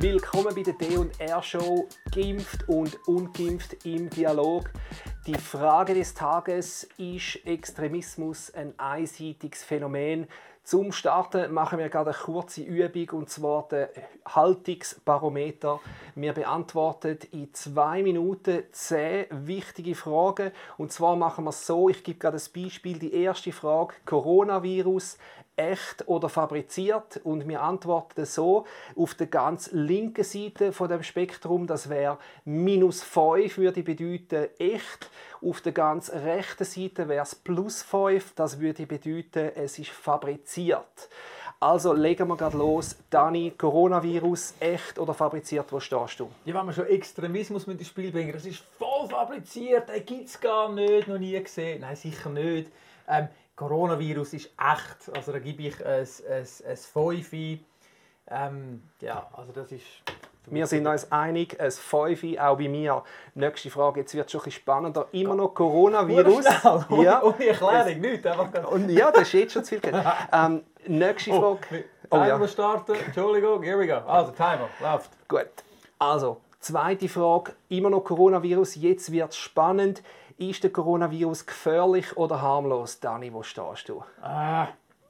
Willkommen bei der D&R Show Geimpft und Ungeimpft im Dialog. Die Frage des Tages ist Extremismus ein einseitiges Phänomen? Zum Starten machen wir gerade eine kurze Übung und zwar den Haltungsbarometer. Wir beantworten in zwei Minuten zehn wichtige Fragen. Und zwar machen wir es so: Ich gebe gerade ein Beispiel. Die erste Frage: Coronavirus echt oder fabriziert und wir antworten so auf der ganz linken Seite von dem Spektrum, das wäre minus 5 würde bedeuten echt, auf der ganz rechten Seite wäre es plus 5, das würde bedeuten, es ist fabriziert. Also legen wir gerade los. Dani, Coronavirus, echt oder fabriziert? Wo stehst du? Ja, wenn man schon Extremismus mit ins Spiel bringen, das ist voll fabriziert, den gibt es gar nicht, noch nie gesehen. Nein, sicher nicht. Ähm, Coronavirus ist echt. Also da gebe ich ein, ein, ein 5. Ähm, ja, also das ist... Wir sind uns einig, ein 5 auch bei mir. Nächste Frage, jetzt wird es schon ein bisschen spannender. Immer noch Coronavirus. Schnell, ohne, ja. ohne Erklärung, nichts. Und ja, das ist jetzt schon zu viel. ähm, nächste oh, Frage. Oh, Timer ja. starten, Entschuldigung, here we go. Also, Timer, läuft. Gut, also, zweite Frage, immer noch Coronavirus, jetzt wird es spannend. Ist der Coronavirus gefährlich oder harmlos? Dani, wo stehst du? Äh,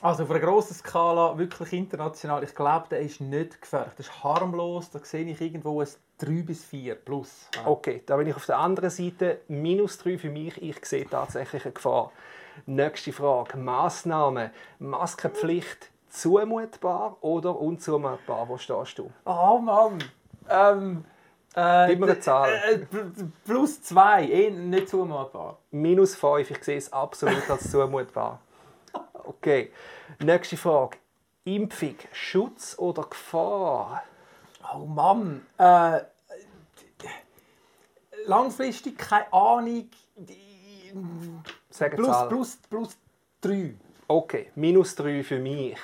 also auf einer grossen Skala, wirklich international, ich glaube, der ist nicht gefährlich. Das ist harmlos, da sehe ich irgendwo ein 3 bis 4 plus. Okay, da bin ich auf der anderen Seite. Minus 3 für mich, ich sehe tatsächlich eine Gefahr. Nächste Frage. Massnahmen. Maskenpflicht zumutbar oder unzumutbar? Wo stehst du? Oh Mann. Ähm, äh, Gib mir eine Zahl. Äh, plus 2, eh nicht zumutbar. Minus 5, ich sehe es absolut als zumutbar. Okay. Nächste Frage. Impfung, Schutz oder Gefahr? Oh Mann. Äh, langfristig keine Ahnung. Sag plus, Zahl. plus, plus 3. Okay, minus 3 für mich.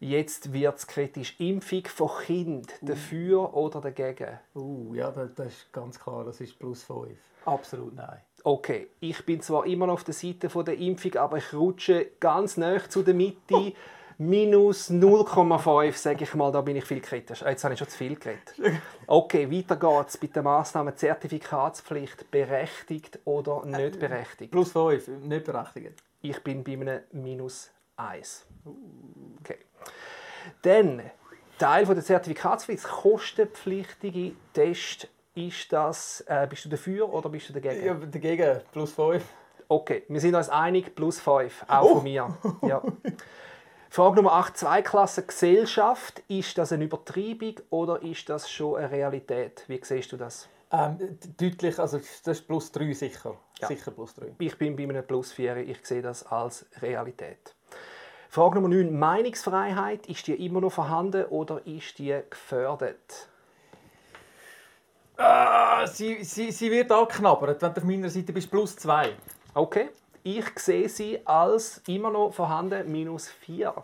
Jetzt wird es kritisch. Impfung von Kind, uh. dafür oder dagegen? Uh, ja, das, das, ist ganz klar, das ist plus 5. Absolut nein. Okay, ich bin zwar immer noch auf der Seite von der Impfung, aber ich rutsche ganz nah zu der Mitte. Minus 0,5, sage ich mal, da bin ich viel kritisch. Jetzt habe ich schon zu viel geredet. Okay, weiter geht's bei der Massnahme Zertifikatspflicht. Berechtigt oder nicht berechtigt? Plus 5, nicht berechtigt. Ich bin bei einem Minus 1. Okay. Dann, Teil der Zertifikatspflicht, kostenpflichtige Test. Ist das, äh, bist du dafür oder bist du dagegen? Ja, dagegen, plus 5. Okay, wir sind uns einig, plus 5, auch oh. von mir. Ja. Frage Nummer 8, Zweiklasse Gesellschaft. Ist das eine Übertreibung oder ist das schon eine Realität? Wie siehst du das? Ähm, deutlich, also das ist plus 3 sicher. Ja. Sicher plus 3. Ich bin bei einem plus 4, ich sehe das als Realität. Frage Nummer 9. Meinungsfreiheit, ist die immer noch vorhanden oder ist die gefördert? Ah, sie, sie, sie wird angeknabbert. Wenn du auf meiner Seite bist, plus 2. Okay. Ich sehe sie als immer noch vorhanden, minus 4.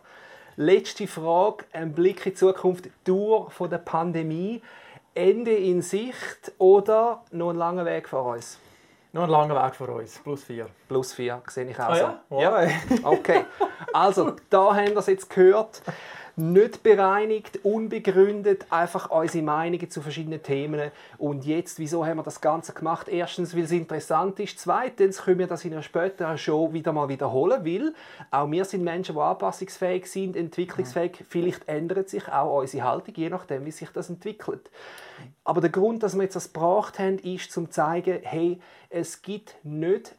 Letzte Frage, ein Blick in die Zukunft, Dauer der Pandemie. Ende in Sicht oder noch ein langer Weg vor uns? Noch ein langer Weg vor uns. Plus 4. Plus 4, sehe ich auch ah, so. Ja? Wow. ja. Okay. Also, da haben wir es jetzt gehört. Nicht bereinigt, unbegründet, einfach unsere Meinungen zu verschiedenen Themen. Und jetzt, wieso haben wir das Ganze gemacht? Erstens, weil es interessant ist. Zweitens, können wir das in einer späteren Show wieder mal wiederholen, weil auch wir sind Menschen, die anpassungsfähig sind, entwicklungsfähig. Vielleicht ändert sich auch unsere Haltung, je nachdem, wie sich das entwickelt. Aber der Grund, dass wir jetzt das gebracht haben, ist, zum zu zeigen, hey, es gibt nicht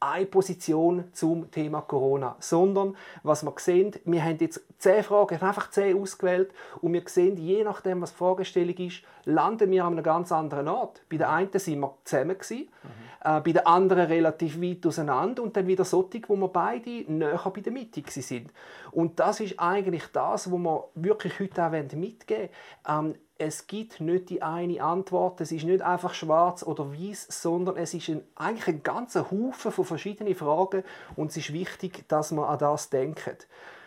eine Position zum Thema Corona, sondern was wir sehen, wir haben jetzt zehn Fragen, einfach zehn ausgewählt und wir sehen, je nachdem, was die Fragestellung ist, landen wir an einem ganz anderen Ort. Bei der einen sind wir zusammen, gewesen, mhm. äh, bei der anderen relativ weit auseinander und dann wieder solche, wo wir beide näher bei der Mitte sind. Und das ist eigentlich das, was wir wirklich heute auch mitgeben wollen. Ähm, es gibt nicht die eine Antwort. Es ist nicht einfach schwarz oder weiß, sondern es ist ein, eigentlich ein ganzer Haufen von verschiedenen Fragen und es ist wichtig, dass man an das denkt.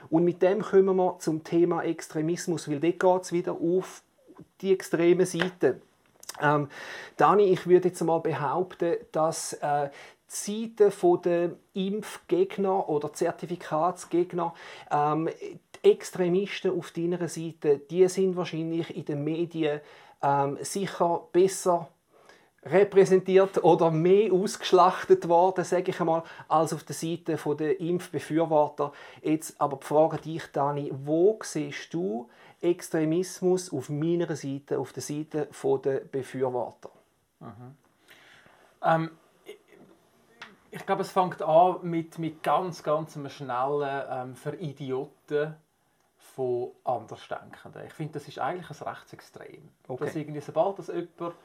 Und mit dem kommen wir zum Thema Extremismus, weil dort geht es wieder auf die extreme Seite. Ähm, Dani, ich würde jetzt mal behaupten, dass äh, die Seite der Impfgegner oder Zertifikatsgegner ähm, Extremisten auf deiner Seite, die sind wahrscheinlich in den Medien ähm, sicher besser repräsentiert oder mehr ausgeschlachtet worden, sage ich einmal, als auf der Seite der Impfbefürworter. Jetzt aber die Frage dich, Dani, wo siehst du Extremismus auf meiner Seite, auf der Seite der Befürworter? Mhm. Ähm, ich, glaube, es fängt an mit, mit ganz, ganz einem schnellen ähm, Veridioten von Andersdenkenden. Ich finde, das ist eigentlich ein Rechtsextrem. Okay. Dass irgendwie, sobald das jemand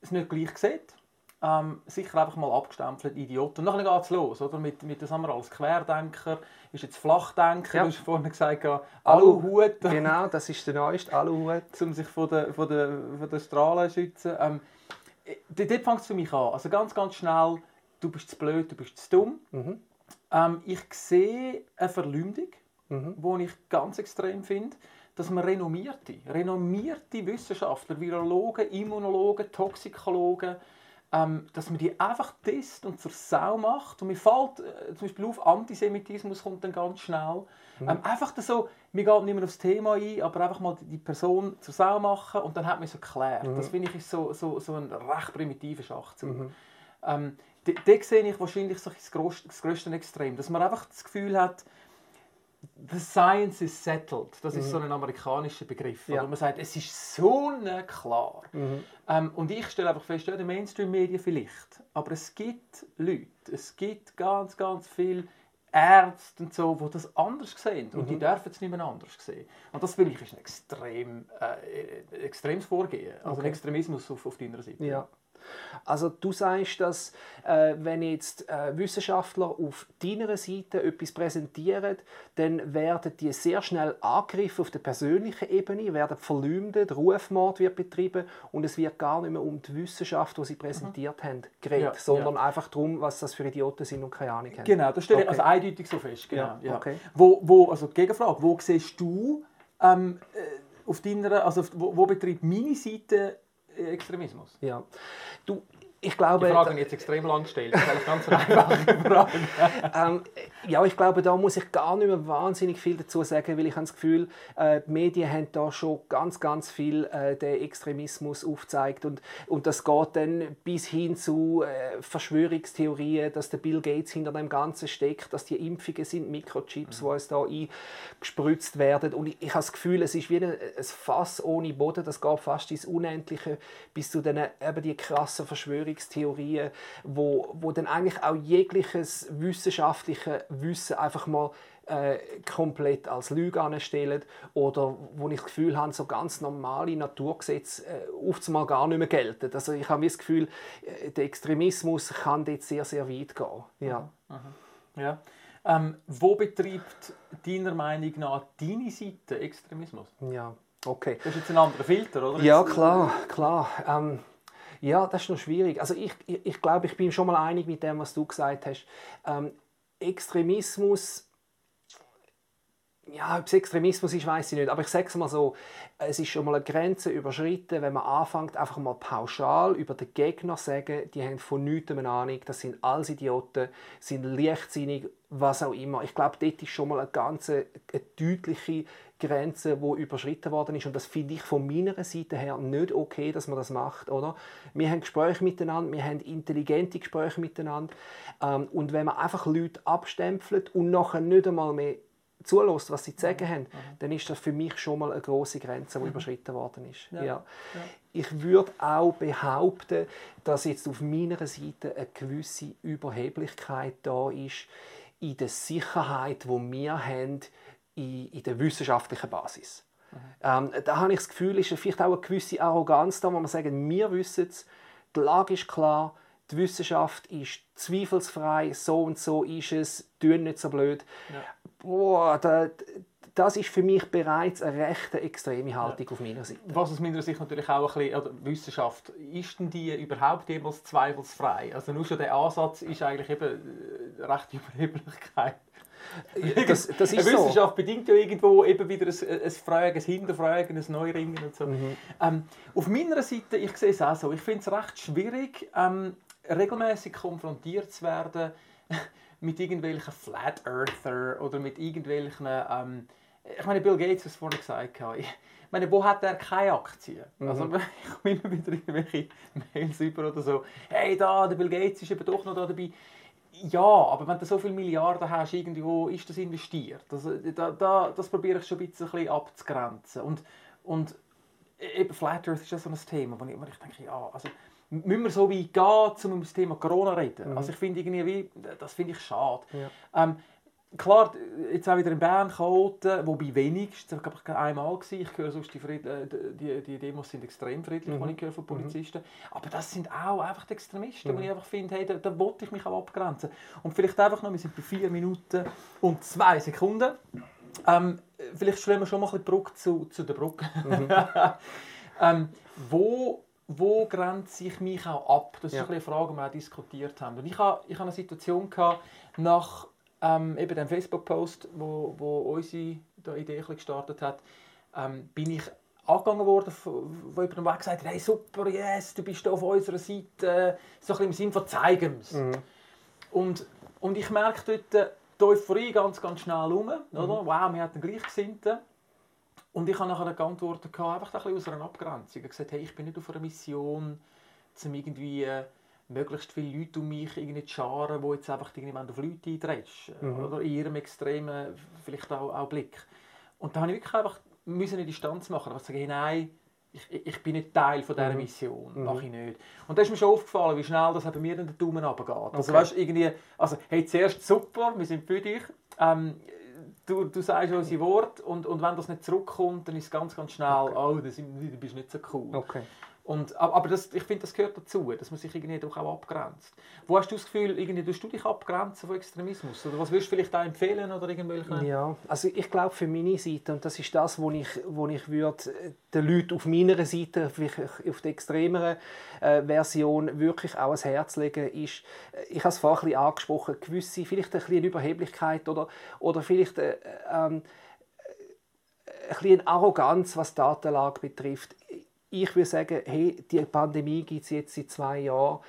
es nicht gleich sieht, ähm, sicher einfach mal abgestempelt, Idiot. Und dann geht es los, oder? Mit, mit das haben wir als Querdenker, ist jetzt Flachdenker, ja. du hast vorhin gesagt, Aluhut. Genau, das ist der neueste Aluhut. um sich von den von der, von der Strahlen zu schützen. Ähm, dort fängt es für mich an. Also ganz, ganz schnell, du bist zu blöd, du bist zu dumm. Mhm. Ähm, ich sehe eine Verleumdung, mhm. die ich ganz extrem finde dass man renommierte, renommierte Wissenschaftler, Virologen, Immunologen, Toxikologen, ähm, dass man die einfach testet und zur Sau macht. Und mir fällt äh, zum Beispiel auf, Antisemitismus kommt dann ganz schnell. Mhm. Ähm, einfach so, wir gehen nicht mehr aufs Thema ein, aber einfach mal die Person zur Sau machen und dann hat man es erklärt. Mhm. Das finde ich ist so, so, so ein recht primitiver Schachzug. Mhm. Ähm, da sehe ich wahrscheinlich so das, grösste, das grösste Extrem, dass man einfach das Gefühl hat, The science is settled. Das ist mhm. so ein amerikanischer Begriff. Ja. man sagt, es ist so klar. Mhm. Ähm, und ich stelle einfach fest, ja, die Mainstream-Medien vielleicht. Aber es gibt Leute, es gibt ganz, ganz viele Ärzte und so, die das anders sehen. Und die mhm. dürfen es nicht mehr anders sehen. Und das finde ich ist ein extrem, äh, extremes Vorgehen. Also okay. ein Extremismus auf, auf deiner Seite. Ja. Also du sagst, dass äh, wenn jetzt äh, Wissenschaftler auf deiner Seite etwas präsentieren, dann werden die sehr schnell angegriffen auf der persönlichen Ebene, werden verleumdet, Rufmord wird betrieben und es wird gar nicht mehr um die Wissenschaft, die sie präsentiert mhm. haben, geredet, ja, sondern ja. einfach darum, was das für Idioten sind und keine Ahnung haben. Genau, das stelle ich okay. also eindeutig so fest. Genau, ja, okay. Wo, wo, also Gegenfrage, wo siehst du ähm, äh, auf deiner, also wo, wo betreibt meine Seite Extremismus? Ja. Ich glaube, die Frage jetzt extrem lang gestellt. Das ist ganz einfache Frage. ähm, ja, ich glaube, da muss ich gar nicht mehr wahnsinnig viel dazu sagen, weil ich habe das Gefühl, äh, die Medien haben da schon ganz, ganz viel äh, den Extremismus aufgezeigt und, und das geht dann bis hin zu äh, Verschwörungstheorien, dass der Bill Gates hinter dem Ganzen steckt, dass die Impfungen sind Mikrochips, mhm. die uns da eingespritzt werden und ich, ich habe das Gefühl, es ist wie ein, ein Fass ohne Boden, das geht fast ins Unendliche bis zu den eben die krassen Verschwörungstheorien, wo, wo dann eigentlich auch jegliches wissenschaftliche Wissen einfach mal äh, komplett als Lüge anstellen oder wo ich das Gefühl habe, so ganz normale Naturgesetze äh, oft mal gar nicht mehr gelten. Also ich habe das Gefühl, äh, der Extremismus kann dort sehr, sehr weit gehen. Ja. Mhm. ja. Ähm, wo betreibt deiner Meinung nach deine Seite Extremismus? Ja, okay. Das ist jetzt ein anderer Filter, oder? Ja, klar, klar. Ähm, ja, das ist noch schwierig. Also ich, ich, ich glaube, ich bin schon mal einig mit dem, was du gesagt hast. Ähm, Extremismus, ja, ob es Extremismus ist, weiß ich nicht, aber ich sage es mal so, es ist schon mal eine Grenze überschritten, wenn man anfängt, einfach mal pauschal über den Gegner zu sagen, die haben von nichts eine Ahnung, das sind alles Idioten, sind leichtsinnig, was auch immer. Ich glaube, dort ist schon mal eine ganz eine deutliche Grenze, die überschritten worden ist. Und das finde ich von meiner Seite her nicht okay, dass man das macht. Oder? Wir haben Gespräche miteinander, wir haben intelligente Gespräche miteinander. Ähm, und wenn man einfach Leute abstempelt und nachher nicht einmal mehr zulässt, was sie zu sagen haben, mhm. dann ist das für mich schon mal eine große Grenze, die mhm. überschritten worden ist. Ja. ja. Ich würde auch behaupten, dass jetzt auf meiner Seite eine gewisse Überheblichkeit da ist in der Sicherheit, wo wir haben in, in der wissenschaftlichen Basis. Mhm. Ähm, da habe ich das Gefühl, ist vielleicht auch eine gewisse Arroganz da, wo man sagen, wir wissen es, die Lage ist klar, die Wissenschaft ist zweifelsfrei, so und so ist es, tun nicht so blöd. Ja. Boah, da, das ist für mich bereits eine recht extreme Haltung ja. auf meiner Seite. Was aus meiner Sicht natürlich auch ein bisschen, oder Wissenschaft, ist denn die überhaupt jemals zweifelsfrei? Also nur schon der Ansatz ist eigentlich eben äh, recht Überheblichkeit. Das, das ist Eine Wissenschaft so. bedingt ja irgendwo eben wieder ein, ein Fragen, ein Hinterfragen, ein Neuringen und so. Mhm. Ähm, auf meiner Seite, ich sehe es auch so, ich finde es recht schwierig, ähm, regelmäßig konfrontiert zu werden mit irgendwelchen Flat Earther oder mit irgendwelchen ähm, ich meine, Bill Gates hat es vorhin gesagt. Ich meine, wo hat er keine Aktien? Mhm. Also, ich komme immer wieder irgendwelche Mails über oder so. Hey, da, der Bill Gates ist eben doch noch da dabei. Ja, aber wenn du so viele Milliarden hast, irgendwo ist das investiert. Das, da, da, das probiere ich schon ein bisschen abzugrenzen. Und, und eben Flat Earth ist ja so ein Thema, wo ich, wo ich denke, ja, also müssen wir so weit gehen, um über das Thema Corona zu reden. Mhm. Also ich finde irgendwie, das finde ich schade. Ja. Ähm, klar, jetzt auch wieder in Bern Chaoten, wobei wenigstens, ich glaube ich einmal gewesen. Ich höre sonst, die, Fried, äh, die, die Demos sind extrem friedlich, mhm. ich höre von mhm. Polizisten. Aber das sind auch einfach die Extremisten, mhm. wo ich einfach finde, hey, da, da wollte ich mich auch abgrenzen. Und vielleicht einfach noch, wir sind bei vier Minuten und zwei Sekunden. Ähm, vielleicht schlagen wir schon mal ein bisschen Brücke zu, zu der Brücke. Mhm. ähm, wo wo grenze ich mich auch ab? Das ist ja. eine Frage, die wir auch diskutiert haben. Und ich hatte, ich eine Situation gehabt, nach ähm, eben dem Facebook-Post, wo, wo unsere Idee gestartet hat, ähm, bin ich angegangen worden, wo jemand Weg gesagt hat, hey super, yes, du bist auf unserer Seite, so ein bisschen im Sinne von «zeigen mhm. Und, und ich merke dort die Euphorie ganz, ganz schnell um, oder? Mhm. wow, wir hatten Gleichgesinnten. Und ich habe nachher geantwortet, einfach ein bisschen aus einer Abgrenzung. Ich habe gesagt, hey, ich bin nicht auf einer Mission, um irgendwie äh, möglichst viele Leute um mich irgendwie zu scharen, die jetzt einfach irgendwann auf Leute eindreschen. Mhm. Oder in ihrem extremen, vielleicht auch, auch Blick. Und da habe ich wirklich einfach müssen eine Distanz machen. Aber sagen, hey, nein, ich, ich, bin nicht Teil von dieser mhm. Mission. Mhm. Mache ich nicht. Und da ist mir schon aufgefallen, wie schnell das bei mir den Daumen runtergeht. Also, okay. Also, weißt, irgendwie, also, hey, zuerst super, wir sind für dich. Ähm, du, du sagst unsere Worte und, und wenn das nicht zurückkommt, dann ist es ganz, ganz schnell, okay. oh, das, du bist nicht so cool. Okay. Und, aber das, ich finde, das gehört dazu, dass man sich irgendwie auch abgrenzt. Wo hast du das Gefühl, irgendwie du dich abgrenzen von Extremismus? Oder was würdest du vielleicht auch empfehlen? Oder irgendwelche? Ja, also ich glaube für meine Seite, und das ist das, wo ich, wo ich würde den Leuten auf meiner Seite, auf der extremeren äh, Version, wirklich auch ans Herz legen, ist, äh, ich habe es vorhin ein angesprochen, gewisse, vielleicht ein bisschen Überheblichkeit oder, oder vielleicht äh, ähm, ein bisschen Arroganz, was die Datenlage betrifft ich würde sagen, hey, die Pandemie gibt es jetzt seit zwei Jahren.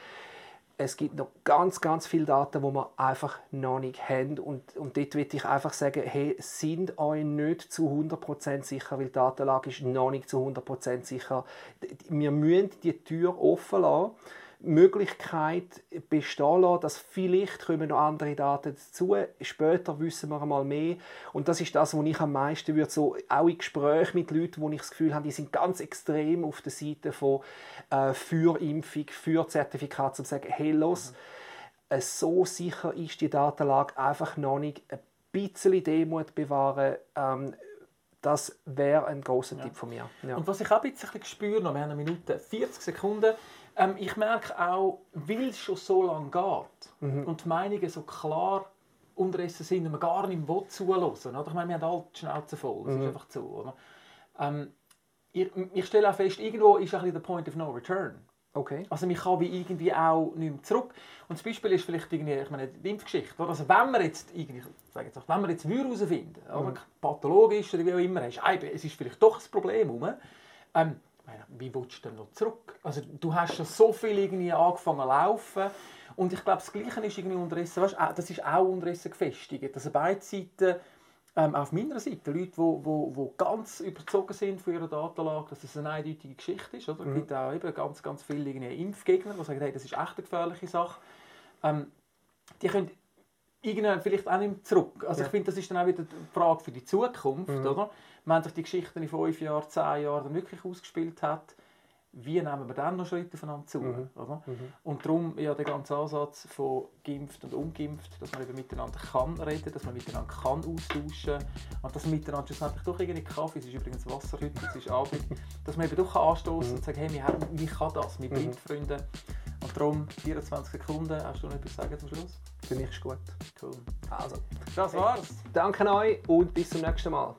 Es gibt noch ganz, ganz viele Daten, die wir einfach noch nicht haben. Und, und dort würde ich einfach sagen, hey, sind euch nicht zu 100% sicher, weil die Datenlage ist noch nicht zu 100% sicher. Wir müssen die Tür offen lassen Möglichkeit bestehen lassen, dass vielleicht kommen noch andere Daten dazu. Später wissen wir einmal mehr. Und das ist das, was ich am meisten würde, so auch in Gesprächen mit Leuten, wo ich das Gefühl habe, die sind ganz extrem auf der Seite von äh, für Impfung, für Zertifikat, um zu sagen, hey, los, mhm. so sicher ist die Datenlage einfach noch nicht. Ein bisschen Demut bewahren, ähm, das wäre ein großer ja. Tipp von mir. Ja. Und was ich auch ein bisschen spüre, noch, wir haben eine Minute 40 Sekunden, ähm, ich merke auch, weil es schon so lange geht mhm. und die Meinungen so klar unterrissen sind und man gar nicht mehr zuhören. Oder? Ich meine, wir haben alle die Schnauze voll, das mhm. ist einfach so. Oder? Ähm, ich, ich stelle auch fest, irgendwo ist ein bisschen der Point of No Return. Okay. Also man kann wie irgendwie auch nicht mehr zurück. Und das Beispiel ist vielleicht irgendwie, ich meine, die Impfgeschichte. Also wenn wir jetzt irgendwie, sage jetzt, wenn wir jetzt herausfinden, mhm. pathologisch oder wie auch immer, es ist vielleicht doch ein Problem ähm, wie willst du denn noch zurück? Also du hast schon so viel irgendwie angefangen zu laufen und ich glaube, das Gleiche ist irgendwie unterrissen, weißt, das ist auch unterrissen gefestigt, dass beide Seiten, ähm, auf meiner Seite, Leute, die wo, wo, wo ganz überzogen sind von ihrer Datenlage, dass es eine eindeutige Geschichte ist. Oder? Mhm. Es gibt auch eben ganz, ganz viele Impfgegner, die sagen, hey, das ist echt eine gefährliche Sache. Ähm, die können irgendwann vielleicht auch nicht zurück. Also ja. ich finde, das ist dann auch wieder die Frage für die Zukunft, mhm. oder? Wenn sich die Geschichte in fünf Jahren, zehn Jahren wirklich ausgespielt hat, wie nehmen wir dann noch Schritte voneinander zu? Mhm. Oder? Mhm. Und darum ja der ganze Ansatz von geimpft und ungeimpft, dass man eben miteinander kann reden, dass man miteinander kann austauschen und dass man miteinander schlussendlich doch irgendwie Kaffee, es ist übrigens Wasser heute, es ist Abend, dass man eben doch anstoßen mhm. und sagen, hey, wir haben, wie kann das, wir mhm. Freunde. Und darum 24 Sekunden, hast du noch etwas sagen zum Schluss? Für mich ist gut. Cool. Also, das war's. Danke euch und bis zum nächsten Mal.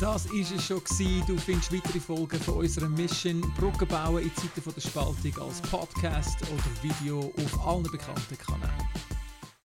Das war es schon. Du findest weitere Folgen von unserer Mission Brücken bauen in Zeiten der Spaltung als Podcast oder Video auf allen bekannten Kanälen.